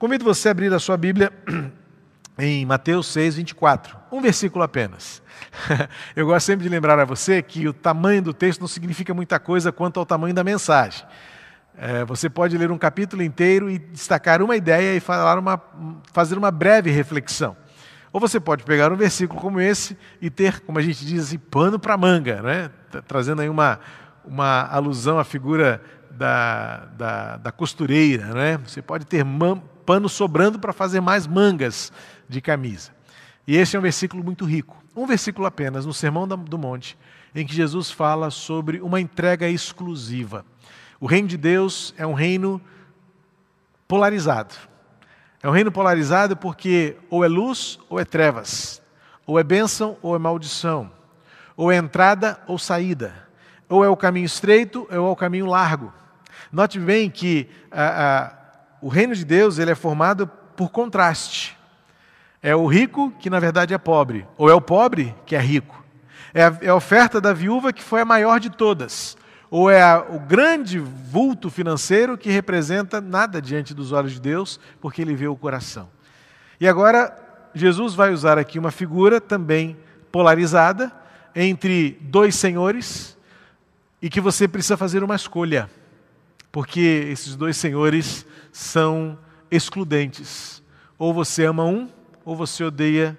Convido você a abrir a sua Bíblia em Mateus 6, 24. Um versículo apenas. Eu gosto sempre de lembrar a você que o tamanho do texto não significa muita coisa quanto ao tamanho da mensagem. É, você pode ler um capítulo inteiro e destacar uma ideia e falar uma, fazer uma breve reflexão. Ou você pode pegar um versículo como esse e ter, como a gente diz assim, pano para manga, né? trazendo aí uma, uma alusão à figura da, da, da costureira. Né? Você pode ter pano sobrando para fazer mais mangas de camisa. E esse é um versículo muito rico. Um versículo apenas, no Sermão do Monte, em que Jesus fala sobre uma entrega exclusiva. O reino de Deus é um reino polarizado. É um reino polarizado porque ou é luz ou é trevas, ou é bênção ou é maldição, ou é entrada ou saída, ou é o caminho estreito ou é o caminho largo. Note bem que ah, ah, o reino de Deus ele é formado por contraste. É o rico que na verdade é pobre, ou é o pobre que é rico. É a, é a oferta da viúva que foi a maior de todas, ou é a, o grande vulto financeiro que representa nada diante dos olhos de Deus, porque ele vê o coração. E agora Jesus vai usar aqui uma figura também polarizada entre dois senhores e que você precisa fazer uma escolha, porque esses dois senhores são excludentes. Ou você ama um ou você odeia,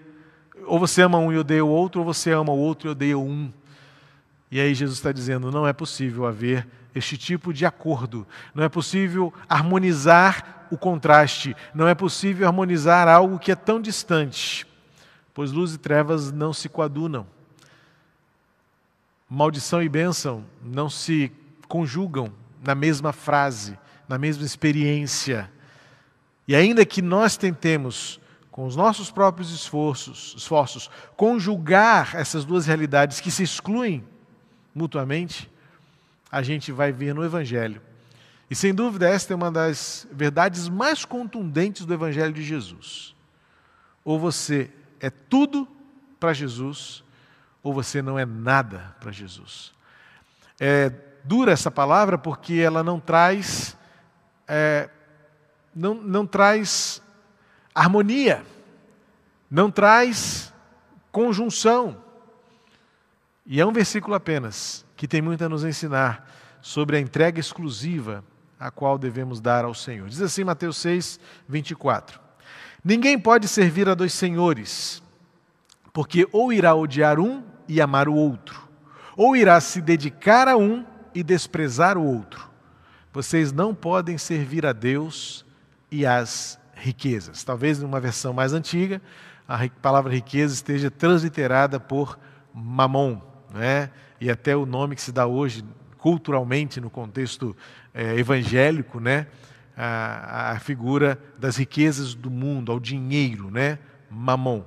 ou você ama um e odeia o outro, ou você ama o outro e odeia um. E aí Jesus está dizendo: não é possível haver este tipo de acordo, não é possível harmonizar o contraste, não é possível harmonizar algo que é tão distante, pois luz e trevas não se coadunam. Maldição e bênção não se conjugam na mesma frase, na mesma experiência. E ainda que nós tentemos com os nossos próprios esforços, esforços, conjugar essas duas realidades que se excluem mutuamente, a gente vai ver no Evangelho. E sem dúvida, esta é uma das verdades mais contundentes do Evangelho de Jesus. Ou você é tudo para Jesus, ou você não é nada para Jesus. É dura essa palavra porque ela não traz, é, não, não traz harmonia, não traz conjunção. E é um versículo apenas que tem muito a nos ensinar sobre a entrega exclusiva a qual devemos dar ao Senhor. Diz assim Mateus 6, 24: Ninguém pode servir a dois senhores, porque ou irá odiar um e amar o outro, ou irá se dedicar a um e desprezar o outro. Vocês não podem servir a Deus e às riquezas. Talvez numa versão mais antiga, a palavra riqueza esteja transliterada por mamon, né? e até o nome que se dá hoje culturalmente no contexto é, evangélico, né? A, a, figura das riquezas do mundo, ao dinheiro, né? mamon.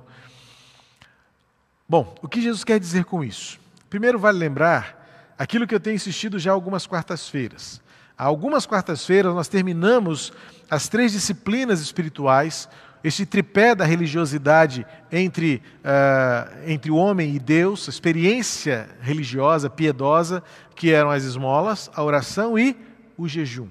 Bom, o que Jesus quer dizer com isso? Primeiro, vale lembrar aquilo que eu tenho insistido já algumas quartas-feiras. Há algumas quartas-feiras nós terminamos as três disciplinas espirituais, este tripé da religiosidade entre, uh, entre o homem e Deus, a experiência religiosa, piedosa, que eram as esmolas, a oração e o jejum.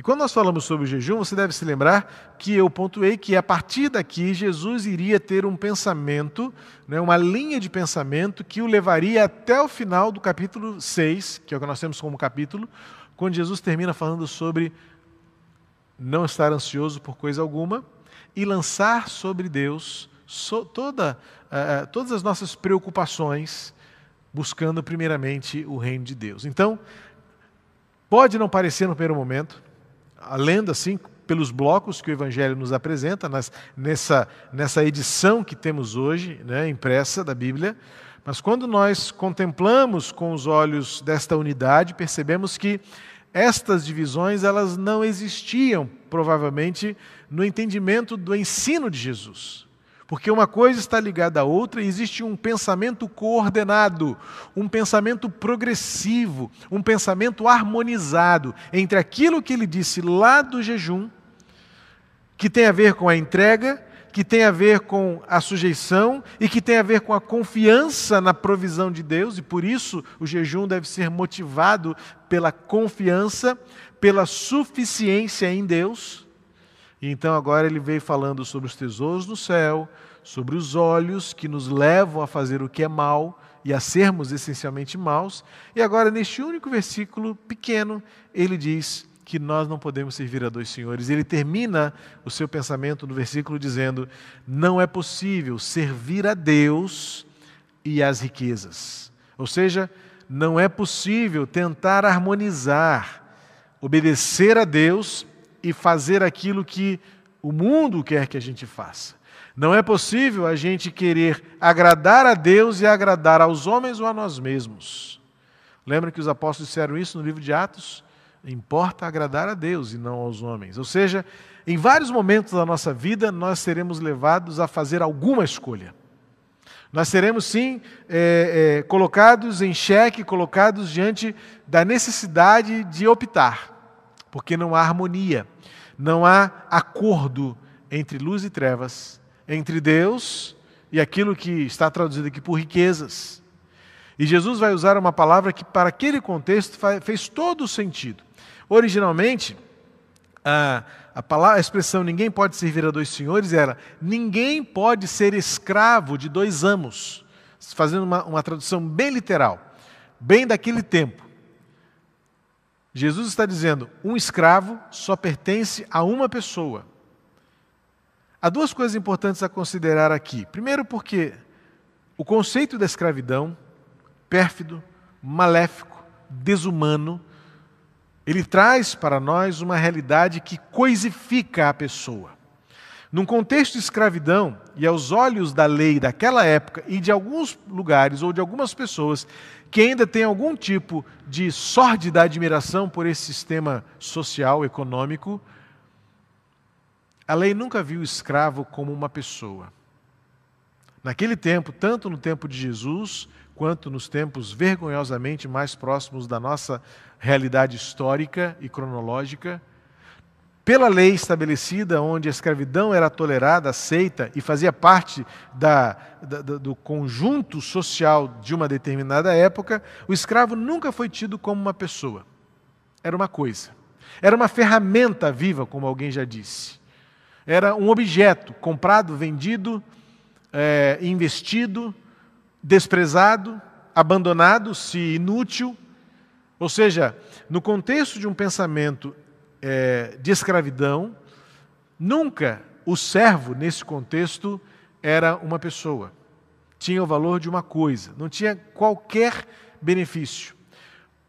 E quando nós falamos sobre o jejum, você deve se lembrar que eu pontuei que a partir daqui Jesus iria ter um pensamento, né, uma linha de pensamento que o levaria até o final do capítulo 6, que é o que nós temos como capítulo, quando Jesus termina falando sobre não estar ansioso por coisa alguma e lançar sobre Deus so, toda, uh, todas as nossas preocupações, buscando primeiramente o reino de Deus. Então, pode não parecer no primeiro momento, lendo assim, pelos blocos que o Evangelho nos apresenta, nas, nessa, nessa edição que temos hoje, né, impressa da Bíblia, mas quando nós contemplamos com os olhos desta unidade, percebemos que estas divisões elas não existiam, provavelmente, no entendimento do ensino de Jesus. Porque uma coisa está ligada à outra e existe um pensamento coordenado, um pensamento progressivo, um pensamento harmonizado entre aquilo que ele disse lá do jejum, que tem a ver com a entrega, que tem a ver com a sujeição e que tem a ver com a confiança na provisão de Deus, e por isso o jejum deve ser motivado pela confiança, pela suficiência em Deus. E então agora ele veio falando sobre os tesouros do céu, sobre os olhos que nos levam a fazer o que é mal e a sermos essencialmente maus. E agora, neste único versículo pequeno, ele diz que nós não podemos servir a dois senhores. Ele termina o seu pensamento no versículo dizendo: não é possível servir a Deus e às riquezas. Ou seja, não é possível tentar harmonizar, obedecer a Deus e fazer aquilo que o mundo quer que a gente faça. Não é possível a gente querer agradar a Deus e agradar aos homens ou a nós mesmos. Lembra que os apóstolos disseram isso no livro de Atos? Importa agradar a Deus e não aos homens. Ou seja, em vários momentos da nossa vida, nós seremos levados a fazer alguma escolha. Nós seremos, sim, é, é, colocados em xeque, colocados diante da necessidade de optar, porque não há harmonia, não há acordo entre luz e trevas, entre Deus e aquilo que está traduzido aqui por riquezas. E Jesus vai usar uma palavra que, para aquele contexto, fez todo o sentido. Originalmente, a, a, palavra, a expressão ninguém pode servir a dois senhores era ninguém pode ser escravo de dois amos, fazendo uma, uma tradução bem literal, bem daquele tempo. Jesus está dizendo: um escravo só pertence a uma pessoa. Há duas coisas importantes a considerar aqui. Primeiro, porque o conceito da escravidão, pérfido, maléfico, desumano, ele traz para nós uma realidade que coisifica a pessoa. Num contexto de escravidão, e aos olhos da lei daquela época e de alguns lugares ou de algumas pessoas que ainda têm algum tipo de sórdida admiração por esse sistema social, econômico, a lei nunca viu o escravo como uma pessoa. Naquele tempo, tanto no tempo de Jesus, quanto nos tempos vergonhosamente mais próximos da nossa realidade histórica e cronológica, pela lei estabelecida, onde a escravidão era tolerada, aceita e fazia parte da, da, do conjunto social de uma determinada época, o escravo nunca foi tido como uma pessoa. Era uma coisa. Era uma ferramenta viva, como alguém já disse era um objeto comprado, vendido, é, investido, desprezado, abandonado, se inútil. Ou seja, no contexto de um pensamento é, de escravidão, nunca o servo, nesse contexto, era uma pessoa. Tinha o valor de uma coisa, não tinha qualquer benefício.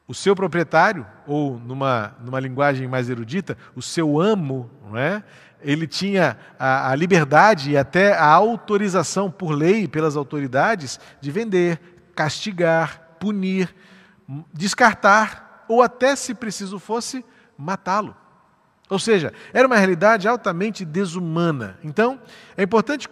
O seu proprietário, ou numa, numa linguagem mais erudita, o seu amo, não é? ele tinha a, a, liberdade e até a autorização por lei, pelas autoridades, de vender, castigar, punir, descartar ou até, se preciso fosse, matá-lo. Ou seja, era uma realidade altamente desumana. Então, é importante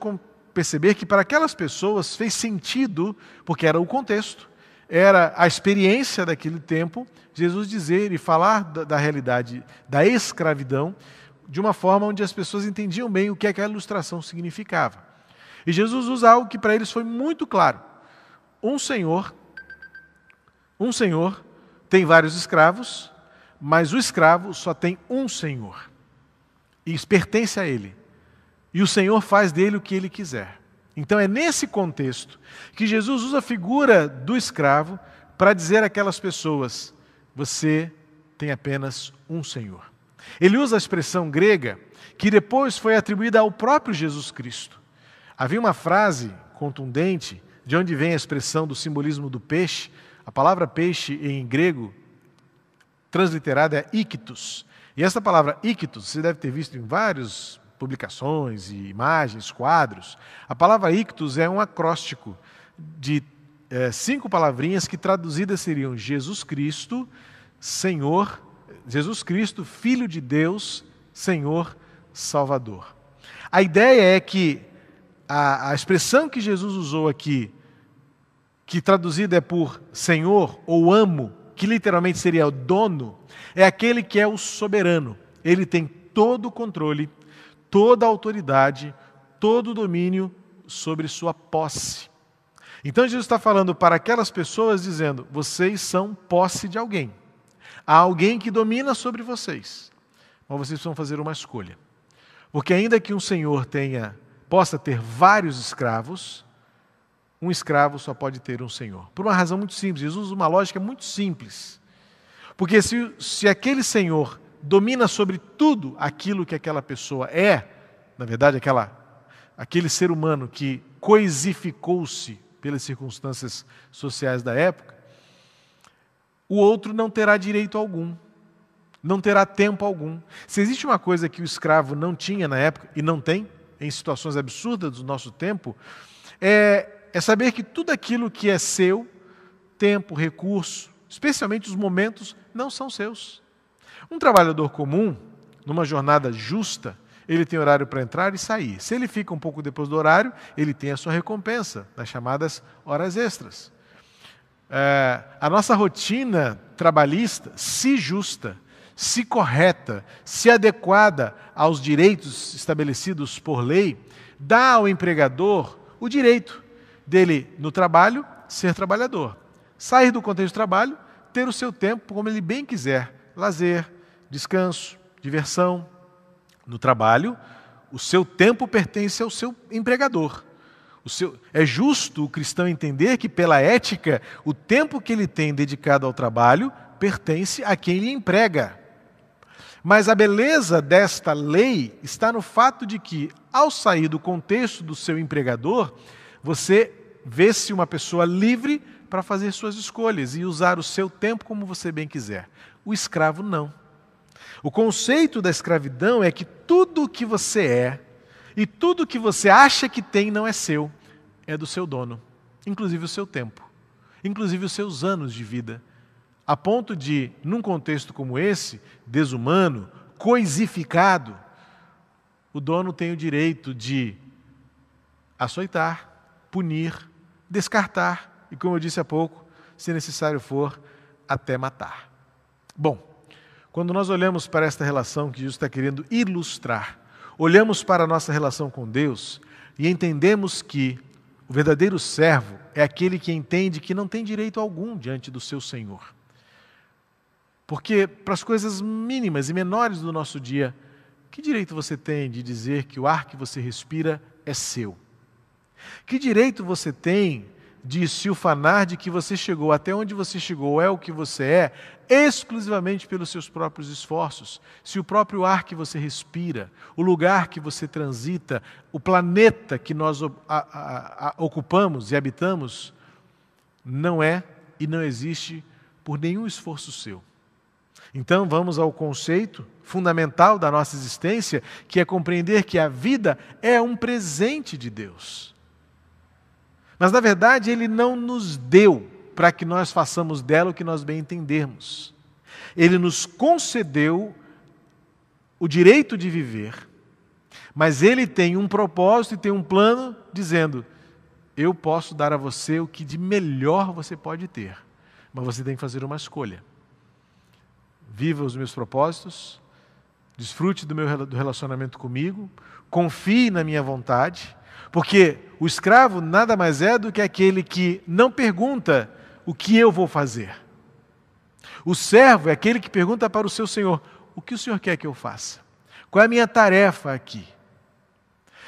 perceber que para aquelas pessoas fez sentido, porque era o contexto, era a experiência daquele tempo, Jesus dizer e falar da, da realidade da escravidão de uma forma onde as pessoas entendiam bem o que aquela ilustração significava. E Jesus usa algo que para eles foi muito claro. Um senhor, um senhor tem vários escravos, mas o escravo só tem um senhor. E pertence a ele. E o senhor faz dele o que ele quiser. Então é nesse contexto que Jesus usa a figura do escravo para dizer àquelas pessoas: você tem apenas um senhor. Ele usa a expressão grega que depois foi atribuída ao próprio Jesus Cristo. Havia uma frase contundente, de onde vem a expressão do simbolismo do peixe. A palavra peixe em grego, transliterada, é ictus. E essa palavra ictus, você deve ter visto em várias publicações e imagens, quadros. A palavra ictus é um acróstico de é, cinco palavrinhas que traduzidas seriam Jesus Cristo, Senhor, Jesus Cristo, Filho de Deus, Senhor, Salvador. A ideia é que a, a expressão que Jesus usou aqui, que traduzida é por Senhor ou amo, que literalmente seria o dono, é aquele que é o soberano. Ele tem todo o controle, toda a autoridade, todo o domínio sobre sua posse. Então Jesus está falando para aquelas pessoas dizendo: vocês são posse de alguém. Há alguém que domina sobre vocês, mas vocês precisam fazer uma escolha. Porque ainda que um senhor tenha possa ter vários escravos, um escravo só pode ter um senhor. Por uma razão muito simples. Jesus usa uma lógica muito simples. Porque se, se aquele senhor domina sobre tudo aquilo que aquela pessoa é, na verdade, aquela, aquele ser humano que coisificou-se pelas circunstâncias sociais da época, o outro não terá direito algum, não terá tempo algum. Se existe uma coisa que o escravo não tinha na época, e não tem, em situações absurdas do nosso tempo, é, é saber que tudo aquilo que é seu, tempo, recurso, especialmente os momentos, não são seus. Um trabalhador comum, numa jornada justa, ele tem horário para entrar e sair. Se ele fica um pouco depois do horário, ele tem a sua recompensa, das chamadas horas extras. É, a nossa rotina trabalhista, se justa, se correta, se adequada aos direitos estabelecidos por lei, dá ao empregador o direito dele, no trabalho, ser trabalhador. Sair do contexto de trabalho, ter o seu tempo como ele bem quiser: lazer, descanso, diversão, no trabalho, o seu tempo pertence ao seu empregador. Seu, é justo o cristão entender que, pela ética, o tempo que ele tem dedicado ao trabalho pertence a quem lhe emprega. Mas a beleza desta lei está no fato de que, ao sair do contexto do seu empregador, você vê-se uma pessoa livre para fazer suas escolhas e usar o seu tempo como você bem quiser. O escravo não. O conceito da escravidão é que tudo o que você é e tudo o que você acha que tem não é seu, é do seu dono, inclusive o seu tempo, inclusive os seus anos de vida. A ponto de, num contexto como esse, desumano, coisificado, o dono tem o direito de açoitar, punir, descartar e, como eu disse há pouco, se necessário for, até matar. Bom, quando nós olhamos para esta relação que Jesus está querendo ilustrar, olhamos para a nossa relação com Deus e entendemos que o verdadeiro servo é aquele que entende que não tem direito algum diante do seu Senhor. Porque para as coisas mínimas e menores do nosso dia, que direito você tem de dizer que o ar que você respira é seu? Que direito você tem de se ufanar de que você chegou até onde você chegou, é o que você é, exclusivamente pelos seus próprios esforços. Se o próprio ar que você respira, o lugar que você transita, o planeta que nós a, a, a, ocupamos e habitamos, não é e não existe por nenhum esforço seu. Então vamos ao conceito fundamental da nossa existência, que é compreender que a vida é um presente de Deus. Mas, na verdade, Ele não nos deu para que nós façamos dela o que nós bem entendermos. Ele nos concedeu o direito de viver, mas Ele tem um propósito e tem um plano dizendo: eu posso dar a você o que de melhor você pode ter, mas você tem que fazer uma escolha. Viva os meus propósitos, desfrute do meu relacionamento comigo, confie na minha vontade porque o escravo nada mais é do que aquele que não pergunta o que eu vou fazer. O servo é aquele que pergunta para o seu senhor: o que o senhor quer que eu faça? Qual é a minha tarefa aqui?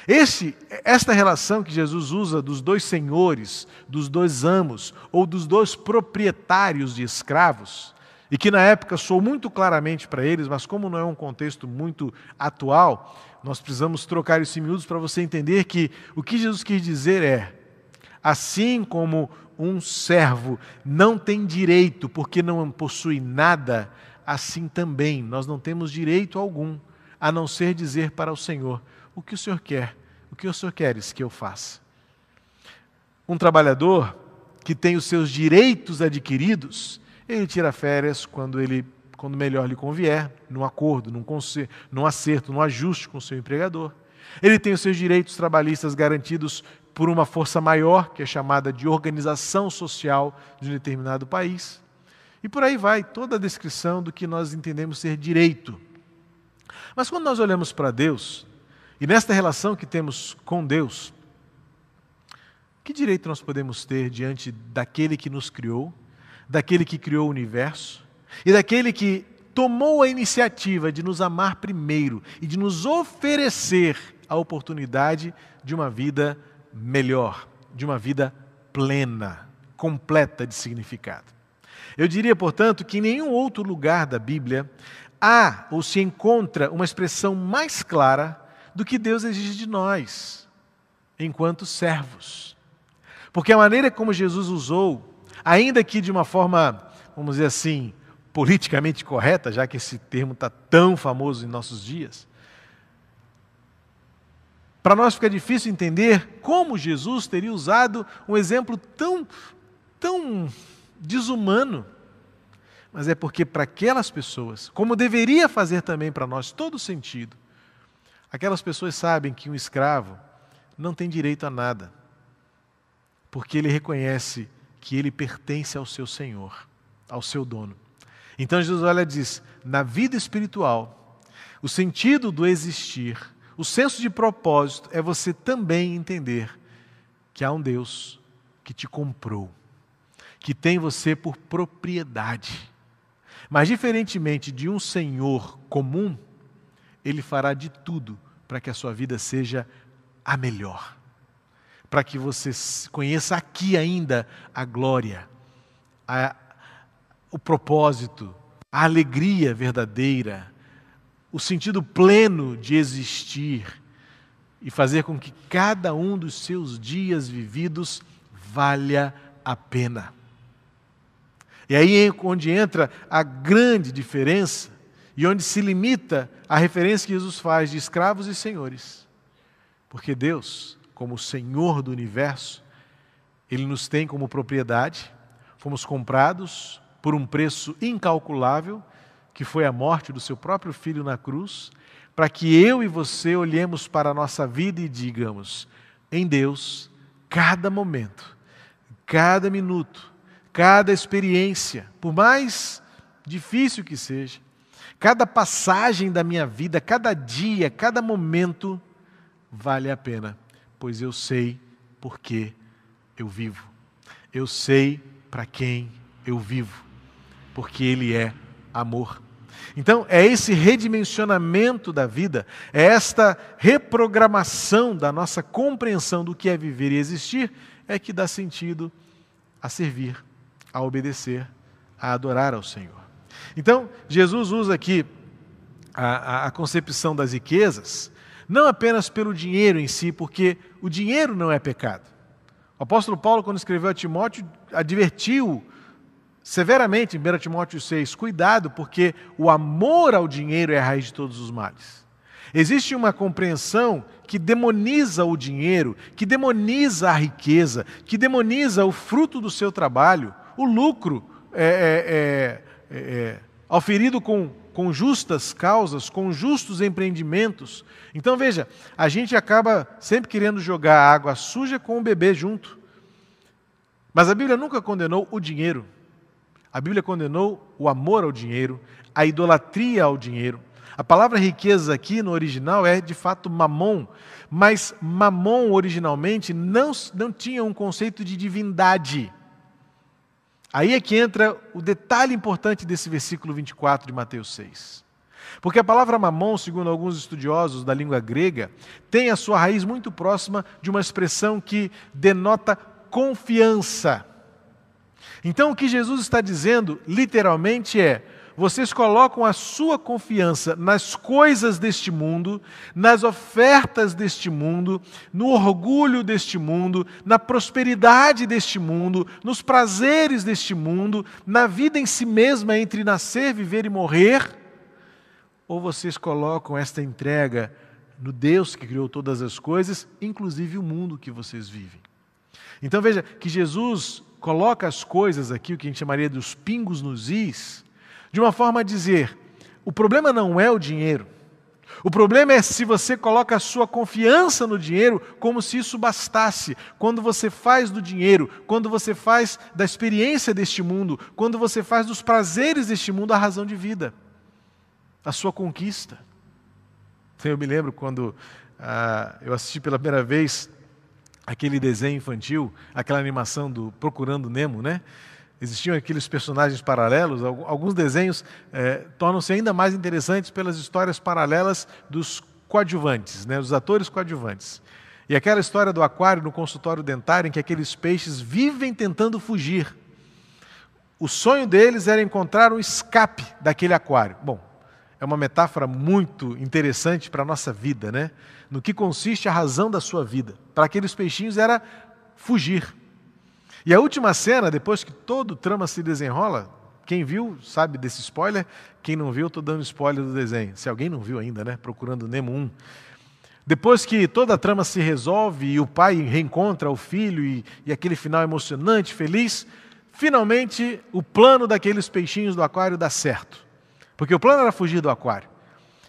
Esse, esta relação que Jesus usa dos dois senhores, dos dois amos ou dos dois proprietários de escravos, e que na época soou muito claramente para eles, mas como não é um contexto muito atual, nós precisamos trocar isso em miúdos para você entender que o que Jesus quis dizer é: assim como um servo não tem direito porque não possui nada, assim também nós não temos direito algum, a não ser dizer para o Senhor: o que o Senhor quer, o que o Senhor queres que eu faça. Um trabalhador que tem os seus direitos adquiridos, ele tira férias quando ele quando melhor lhe convier, num acordo, num, num acerto, num ajuste com o seu empregador. Ele tem os seus direitos trabalhistas garantidos por uma força maior, que é chamada de organização social de um determinado país. E por aí vai toda a descrição do que nós entendemos ser direito. Mas quando nós olhamos para Deus, e nesta relação que temos com Deus, que direito nós podemos ter diante daquele que nos criou, daquele que criou o universo, e daquele que tomou a iniciativa de nos amar primeiro e de nos oferecer a oportunidade de uma vida melhor, de uma vida plena, completa de significado. Eu diria, portanto, que em nenhum outro lugar da Bíblia há ou se encontra uma expressão mais clara do que Deus exige de nós, enquanto servos. Porque a maneira como Jesus usou, ainda que de uma forma, vamos dizer assim, politicamente correta, já que esse termo está tão famoso em nossos dias, para nós fica difícil entender como Jesus teria usado um exemplo tão, tão desumano. Mas é porque para aquelas pessoas, como deveria fazer também para nós todo sentido, aquelas pessoas sabem que um escravo não tem direito a nada, porque ele reconhece que ele pertence ao seu Senhor, ao seu dono. Então Jesus olha e diz: na vida espiritual, o sentido do existir, o senso de propósito é você também entender que há um Deus que te comprou, que tem você por propriedade. Mas, diferentemente de um Senhor comum, Ele fará de tudo para que a sua vida seja a melhor, para que você conheça aqui ainda a glória, a, o propósito, a alegria verdadeira, o sentido pleno de existir e fazer com que cada um dos seus dias vividos valha a pena. E aí é onde entra a grande diferença e onde se limita a referência que Jesus faz de escravos e senhores. Porque Deus, como Senhor do universo, Ele nos tem como propriedade, fomos comprados por um preço incalculável, que foi a morte do seu próprio filho na cruz, para que eu e você olhemos para a nossa vida e digamos: em Deus, cada momento, cada minuto, cada experiência, por mais difícil que seja, cada passagem da minha vida, cada dia, cada momento, vale a pena, pois eu sei por que eu vivo, eu sei para quem eu vivo porque Ele é amor. Então, é esse redimensionamento da vida, é esta reprogramação da nossa compreensão do que é viver e existir, é que dá sentido a servir, a obedecer, a adorar ao Senhor. Então, Jesus usa aqui a, a, a concepção das riquezas, não apenas pelo dinheiro em si, porque o dinheiro não é pecado. O apóstolo Paulo, quando escreveu a Timóteo, advertiu severamente em 1 Timóteo 6, cuidado, porque o amor ao dinheiro é a raiz de todos os males. Existe uma compreensão que demoniza o dinheiro, que demoniza a riqueza, que demoniza o fruto do seu trabalho, o lucro é, é, é, é auferido com, com justas causas, com justos empreendimentos. Então veja, a gente acaba sempre querendo jogar água suja com o bebê junto. Mas a Bíblia nunca condenou o dinheiro. A Bíblia condenou o amor ao dinheiro, a idolatria ao dinheiro. A palavra riqueza aqui no original é de fato mamon, mas mamon originalmente não, não tinha um conceito de divindade. Aí é que entra o detalhe importante desse versículo 24 de Mateus 6. Porque a palavra mamon, segundo alguns estudiosos da língua grega, tem a sua raiz muito próxima de uma expressão que denota confiança. Então o que Jesus está dizendo, literalmente, é: vocês colocam a sua confiança nas coisas deste mundo, nas ofertas deste mundo, no orgulho deste mundo, na prosperidade deste mundo, nos prazeres deste mundo, na vida em si mesma entre nascer, viver e morrer, ou vocês colocam esta entrega no Deus que criou todas as coisas, inclusive o mundo que vocês vivem. Então veja que Jesus coloca as coisas aqui, o que a gente chamaria dos pingos nos is, de uma forma a dizer: o problema não é o dinheiro. O problema é se você coloca a sua confiança no dinheiro como se isso bastasse. Quando você faz do dinheiro, quando você faz da experiência deste mundo, quando você faz dos prazeres deste mundo a razão de vida, a sua conquista. Eu me lembro quando ah, eu assisti pela primeira vez aquele desenho infantil, aquela animação do Procurando Nemo, né? Existiam aqueles personagens paralelos, alguns desenhos é, tornam-se ainda mais interessantes pelas histórias paralelas dos coadjuvantes, né, os atores coadjuvantes. E aquela história do aquário no consultório dentário, em que aqueles peixes vivem tentando fugir. O sonho deles era encontrar um escape daquele aquário. Bom, é uma metáfora muito interessante para a nossa vida, né? No que consiste a razão da sua vida. Para aqueles peixinhos era fugir. E a última cena, depois que todo o trama se desenrola, quem viu sabe desse spoiler, quem não viu, estou dando spoiler do desenho. Se alguém não viu ainda, né? Procurando Nemo 1. Depois que toda a trama se resolve e o pai reencontra o filho e, e aquele final emocionante, feliz, finalmente o plano daqueles peixinhos do aquário dá certo. Porque o plano era fugir do aquário.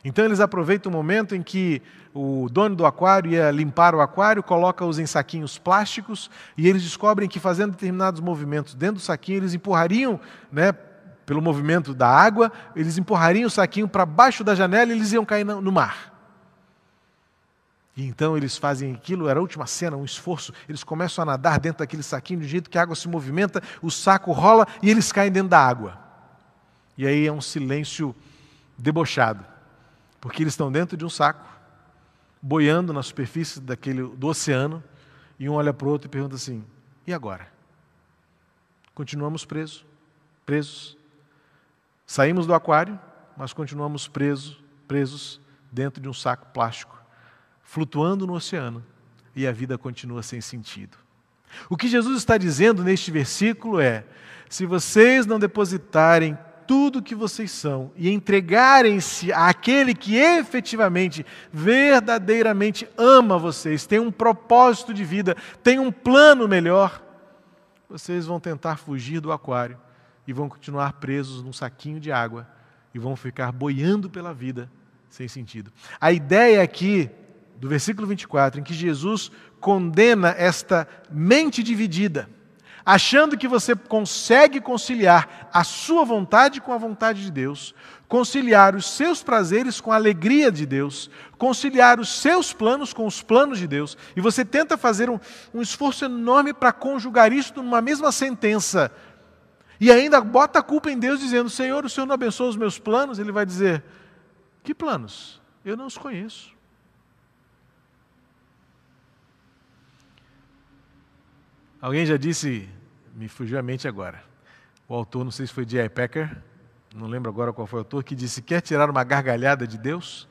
Então eles aproveitam o momento em que o dono do aquário ia limpar o aquário, coloca-os em saquinhos plásticos e eles descobrem que fazendo determinados movimentos dentro do saquinho, eles empurrariam, né, pelo movimento da água, eles empurrariam o saquinho para baixo da janela e eles iam cair no mar. E então eles fazem aquilo, era a última cena, um esforço. Eles começam a nadar dentro daquele saquinho, de jeito que a água se movimenta, o saco rola e eles caem dentro da água. E aí é um silêncio debochado, porque eles estão dentro de um saco, boiando na superfície daquele, do oceano, e um olha para o outro e pergunta assim: e agora? Continuamos presos, presos. Saímos do aquário, mas continuamos presos, presos dentro de um saco plástico, flutuando no oceano, e a vida continua sem sentido. O que Jesus está dizendo neste versículo é: se vocês não depositarem tudo que vocês são e entregarem-se àquele que efetivamente, verdadeiramente ama vocês, tem um propósito de vida, tem um plano melhor, vocês vão tentar fugir do aquário e vão continuar presos num saquinho de água e vão ficar boiando pela vida sem sentido. A ideia aqui do versículo 24, em que Jesus condena esta mente dividida, achando que você consegue conciliar a sua vontade com a vontade de Deus, conciliar os seus prazeres com a alegria de Deus, conciliar os seus planos com os planos de Deus, e você tenta fazer um, um esforço enorme para conjugar isso numa mesma sentença, e ainda bota a culpa em Deus, dizendo: Senhor, o Senhor não abençoa os meus planos? Ele vai dizer: Que planos? Eu não os conheço. Alguém já disse, me fugiu a mente agora. O autor, não sei se foi J.I. Packer, não lembro agora qual foi o autor, que disse: Quer tirar uma gargalhada de Deus?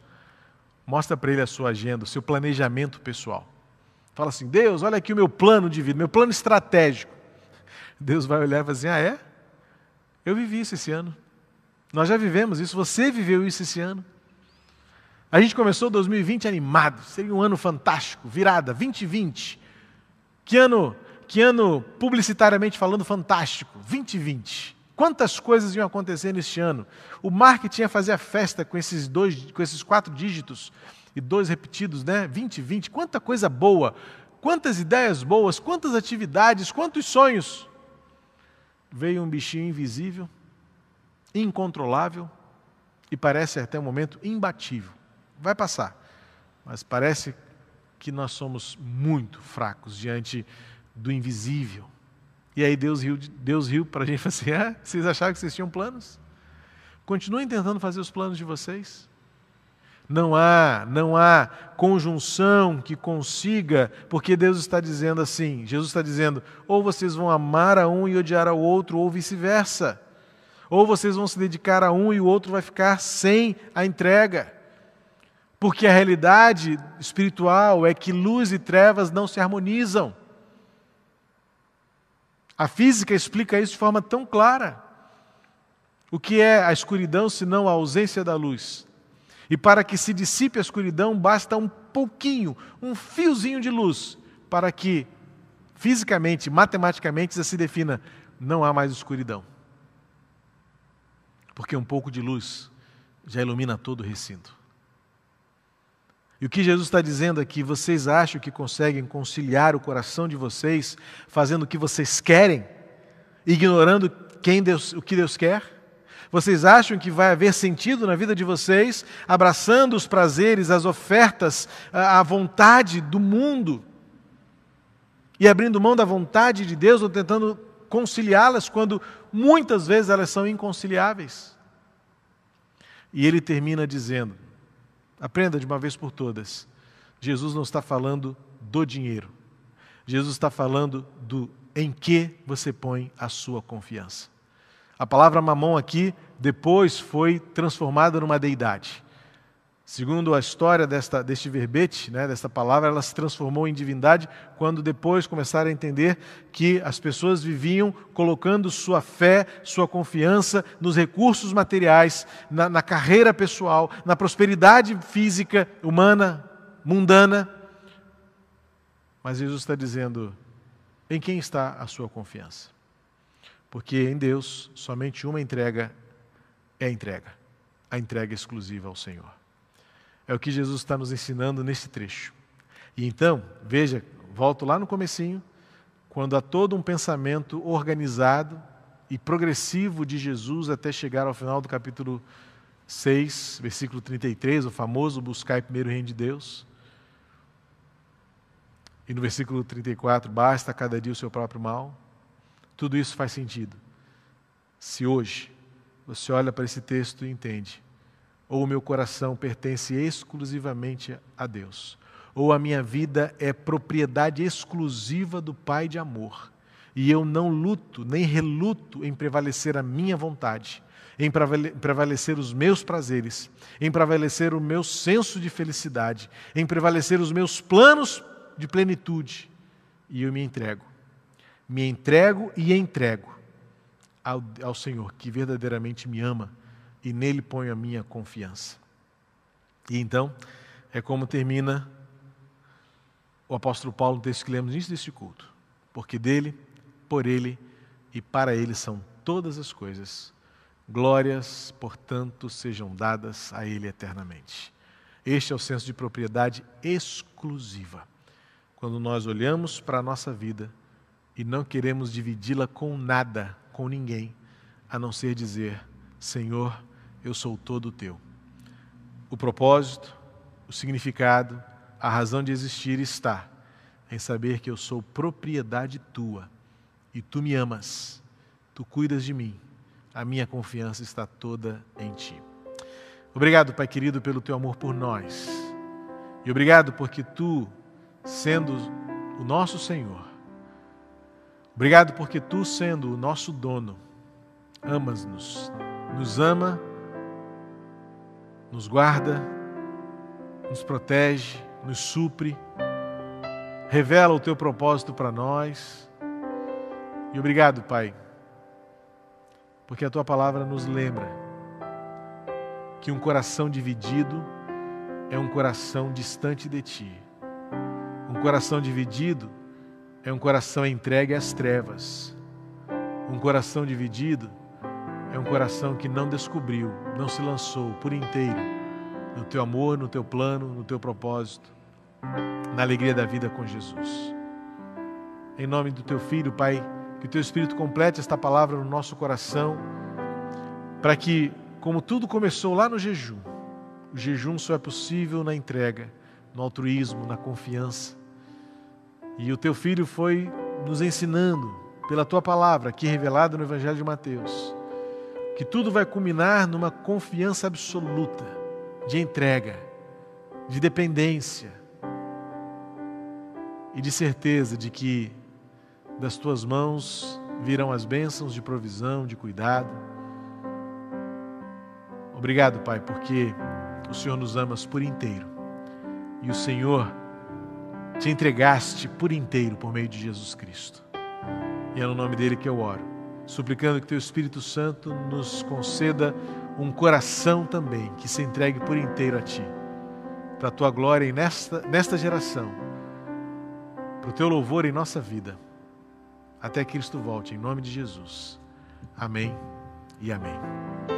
Mostra para ele a sua agenda, o seu planejamento pessoal. Fala assim: Deus, olha aqui o meu plano de vida, meu plano estratégico. Deus vai olhar e vai dizer: Ah, é? Eu vivi isso esse ano. Nós já vivemos isso, você viveu isso esse ano. A gente começou 2020 animado, seria um ano fantástico, virada, 2020. Que ano que ano, publicitariamente falando, fantástico, 2020. Quantas coisas iam acontecer neste ano? O marketing ia fazer a festa com esses dois, com esses quatro dígitos e dois repetidos, né? 2020. Quanta coisa boa, quantas ideias boas, quantas atividades, quantos sonhos. Veio um bichinho invisível, incontrolável e parece até o momento imbatível. Vai passar, mas parece que nós somos muito fracos diante do invisível. E aí Deus riu, Deus riu para a gente e falou assim: ah, vocês acharam que vocês tinham planos? Continuem tentando fazer os planos de vocês. Não há, não há conjunção que consiga, porque Deus está dizendo assim, Jesus está dizendo, ou vocês vão amar a um e odiar ao outro, ou vice-versa. Ou vocês vão se dedicar a um e o outro vai ficar sem a entrega. Porque a realidade espiritual é que luz e trevas não se harmonizam. A física explica isso de forma tão clara. O que é a escuridão senão a ausência da luz? E para que se dissipe a escuridão, basta um pouquinho, um fiozinho de luz, para que fisicamente, matematicamente, se defina: não há mais escuridão. Porque um pouco de luz já ilumina todo o recinto. E o que Jesus está dizendo aqui, vocês acham que conseguem conciliar o coração de vocês, fazendo o que vocês querem, ignorando quem Deus, o que Deus quer? Vocês acham que vai haver sentido na vida de vocês, abraçando os prazeres, as ofertas, a vontade do mundo, e abrindo mão da vontade de Deus, ou tentando conciliá-las quando muitas vezes elas são inconciliáveis. E ele termina dizendo: aprenda de uma vez por todas, Jesus não está falando do dinheiro, Jesus está falando do em que você põe a sua confiança. A palavra mamão aqui depois foi transformada numa deidade. Segundo a história desta, deste verbete, né, desta palavra, ela se transformou em divindade quando depois começaram a entender que as pessoas viviam colocando sua fé, sua confiança nos recursos materiais, na, na carreira pessoal, na prosperidade física, humana, mundana. Mas Jesus está dizendo: em quem está a sua confiança? Porque em Deus somente uma entrega é entrega a entrega exclusiva ao Senhor. É o que Jesus está nos ensinando nesse trecho. E então, veja, volto lá no comecinho, quando há todo um pensamento organizado e progressivo de Jesus até chegar ao final do capítulo 6, versículo 33, o famoso buscai primeiro o reino de Deus. E no versículo 34, basta cada dia o seu próprio mal. Tudo isso faz sentido. Se hoje você olha para esse texto e entende, ou o meu coração pertence exclusivamente a Deus, ou a minha vida é propriedade exclusiva do Pai de amor, e eu não luto nem reluto em prevalecer a minha vontade, em prevalecer os meus prazeres, em prevalecer o meu senso de felicidade, em prevalecer os meus planos de plenitude, e eu me entrego. Me entrego e entrego ao, ao Senhor, que verdadeiramente me ama e nele ponho a minha confiança. E então, é como termina o apóstolo Paulo no texto que lemos início deste culto. Porque dele, por ele e para ele são todas as coisas. Glórias, portanto, sejam dadas a ele eternamente. Este é o senso de propriedade exclusiva quando nós olhamos para a nossa vida e não queremos dividi-la com nada, com ninguém, a não ser dizer: Senhor, eu sou todo teu. O propósito, o significado, a razão de existir está em saber que eu sou propriedade tua e tu me amas, tu cuidas de mim, a minha confiança está toda em ti. Obrigado, Pai querido, pelo teu amor por nós. E obrigado porque tu sendo o nosso Senhor. Obrigado porque tu, sendo o nosso dono, amas-nos, nos ama, nos guarda, nos protege, nos supre, revela o teu propósito para nós. E obrigado, Pai, porque a tua palavra nos lembra que um coração dividido é um coração distante de ti. Um coração dividido é um coração entregue às trevas. Um coração dividido é um coração que não descobriu, não se lançou por inteiro no teu amor, no teu plano, no teu propósito, na alegria da vida com Jesus. Em nome do teu filho, Pai, que o teu Espírito complete esta palavra no nosso coração, para que, como tudo começou lá no jejum, o jejum só é possível na entrega, no altruísmo, na confiança e o teu filho foi nos ensinando pela tua palavra, aqui revelada no Evangelho de Mateus, que tudo vai culminar numa confiança absoluta, de entrega, de dependência e de certeza de que das tuas mãos virão as bênçãos de provisão, de cuidado. Obrigado, Pai, porque o Senhor nos amas por inteiro e o Senhor te entregaste por inteiro por meio de Jesus Cristo. E é no nome dele que eu oro, suplicando que teu Espírito Santo nos conceda um coração também que se entregue por inteiro a ti, para a tua glória nesta, nesta geração, para o teu louvor em nossa vida, até Cristo volte, em nome de Jesus. Amém e amém.